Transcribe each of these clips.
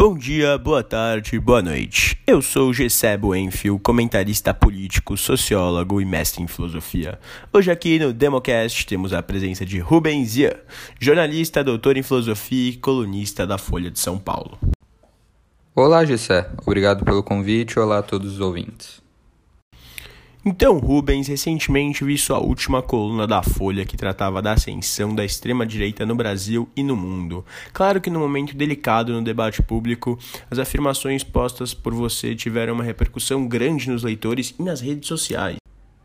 Bom dia, boa tarde, boa noite. Eu sou Gessebo Enfield, comentarista político, sociólogo e mestre em filosofia. Hoje aqui no Democast temos a presença de Rubens Ian, jornalista, doutor em filosofia e colunista da Folha de São Paulo. Olá, Gessé. Obrigado pelo convite. Olá a todos os ouvintes. Então, Rubens, recentemente vi sua última coluna da Folha que tratava da ascensão da extrema-direita no Brasil e no mundo. Claro que no momento delicado no debate público, as afirmações postas por você tiveram uma repercussão grande nos leitores e nas redes sociais.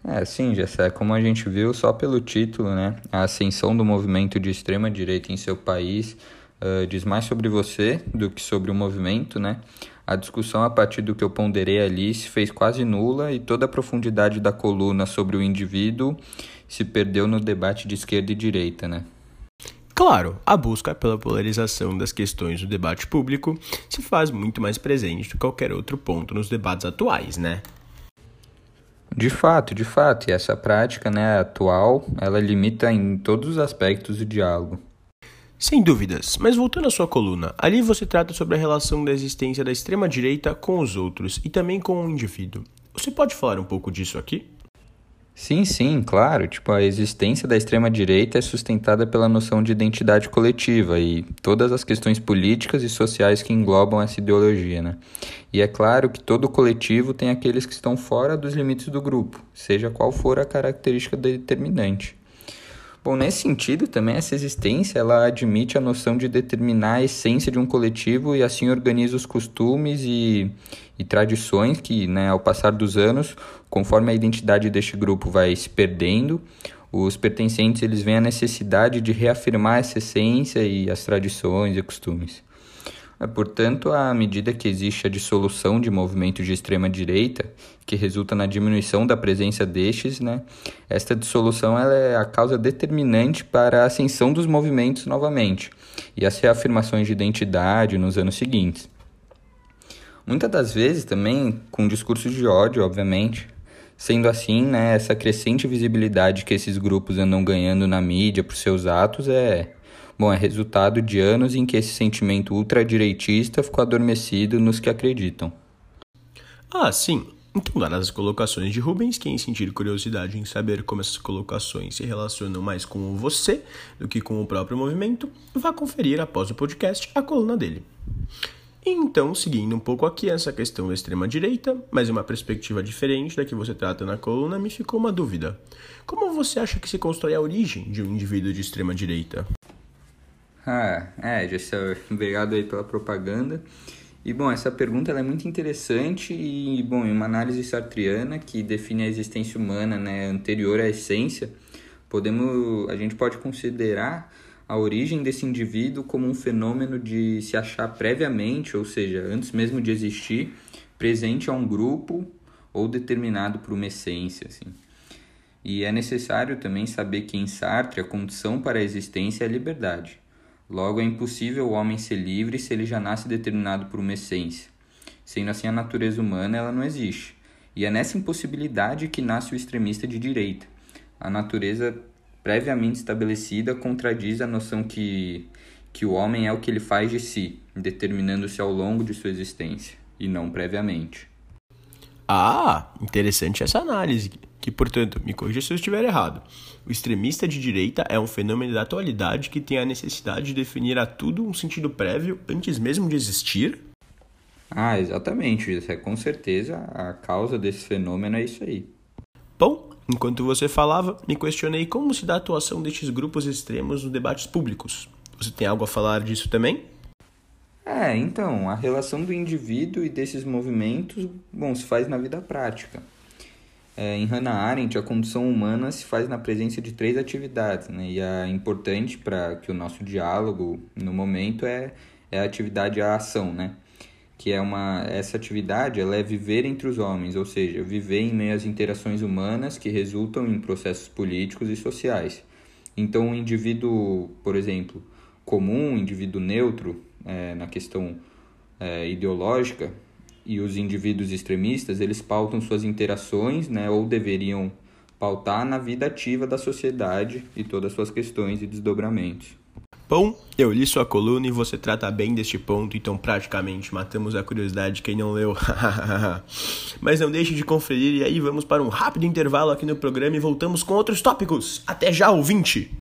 É, sim, Jessé, como a gente viu só pelo título, né, a ascensão do movimento de extrema-direita em seu país uh, diz mais sobre você do que sobre o movimento, né? A discussão a partir do que eu ponderei ali se fez quase nula e toda a profundidade da coluna sobre o indivíduo se perdeu no debate de esquerda e direita, né? Claro, a busca pela polarização das questões do debate público se faz muito mais presente do que qualquer outro ponto nos debates atuais, né? De fato, de fato, e essa prática, né, atual, ela limita em todos os aspectos o diálogo. Sem dúvidas, mas voltando à sua coluna, ali você trata sobre a relação da existência da extrema-direita com os outros e também com o indivíduo. Você pode falar um pouco disso aqui? Sim, sim, claro. Tipo, a existência da extrema-direita é sustentada pela noção de identidade coletiva e todas as questões políticas e sociais que englobam essa ideologia, né? E é claro que todo coletivo tem aqueles que estão fora dos limites do grupo, seja qual for a característica determinante. Bom, nesse sentido, também essa existência ela admite a noção de determinar a essência de um coletivo e assim organiza os costumes e, e tradições que, né, ao passar dos anos, conforme a identidade deste grupo vai se perdendo, os pertencentes eles veem a necessidade de reafirmar essa essência e as tradições e costumes. É, portanto, à medida que existe a dissolução de movimentos de extrema direita, que resulta na diminuição da presença destes, né, esta dissolução é a causa determinante para a ascensão dos movimentos novamente e as reafirmações de identidade nos anos seguintes. Muitas das vezes também com discursos de ódio, obviamente. Sendo assim, né, essa crescente visibilidade que esses grupos andam ganhando na mídia por seus atos é Bom, é resultado de anos em que esse sentimento ultradireitista ficou adormecido nos que acreditam. Ah, sim. Então, dadas as colocações de Rubens, quem sentir curiosidade em saber como essas colocações se relacionam mais com você do que com o próprio movimento, vá conferir após o podcast a coluna dele. Então, seguindo um pouco aqui essa questão da extrema-direita, mas uma perspectiva diferente da que você trata na coluna, me ficou uma dúvida. Como você acha que se constrói a origem de um indivíduo de extrema-direita? Ah, é, Gessel, obrigado aí pela propaganda. E bom, essa pergunta é muito interessante e bom, em uma análise sartriana que define a existência humana, né, anterior à essência, podemos, a gente pode considerar a origem desse indivíduo como um fenômeno de se achar previamente, ou seja, antes mesmo de existir, presente a um grupo ou determinado por uma essência, assim. E é necessário também saber que em Sartre a condição para a existência é a liberdade. Logo, é impossível o homem ser livre se ele já nasce determinado por uma essência. Sendo assim, a natureza humana ela não existe. E é nessa impossibilidade que nasce o extremista de direita. A natureza previamente estabelecida contradiz a noção que, que o homem é o que ele faz de si, determinando-se ao longo de sua existência, e não previamente. Ah, interessante essa análise que, portanto, me corrija se eu estiver errado. O extremista de direita é um fenômeno da atualidade que tem a necessidade de definir a tudo um sentido prévio antes mesmo de existir? Ah, exatamente, é com certeza a causa desse fenômeno é isso aí. Bom, enquanto você falava, me questionei como se dá a atuação destes grupos extremos nos debates públicos. Você tem algo a falar disso também? É, então, a relação do indivíduo e desses movimentos, bom, se faz na vida prática. É, em Hannah Arendt, a condição humana se faz na presença de três atividades, né? E a importante para que o nosso diálogo no momento é, é a atividade a ação, né? Que é uma essa atividade, ela é viver entre os homens, ou seja, viver em meio às interações humanas que resultam em processos políticos e sociais. Então, um indivíduo, por exemplo, comum, um indivíduo neutro é, na questão é, ideológica, e os indivíduos extremistas, eles pautam suas interações, né, ou deveriam pautar na vida ativa da sociedade e todas as suas questões e desdobramentos. Bom, eu li sua coluna e você trata bem deste ponto, então praticamente matamos a curiosidade de quem não leu. Mas não deixe de conferir e aí vamos para um rápido intervalo aqui no programa e voltamos com outros tópicos. Até já, ouvinte!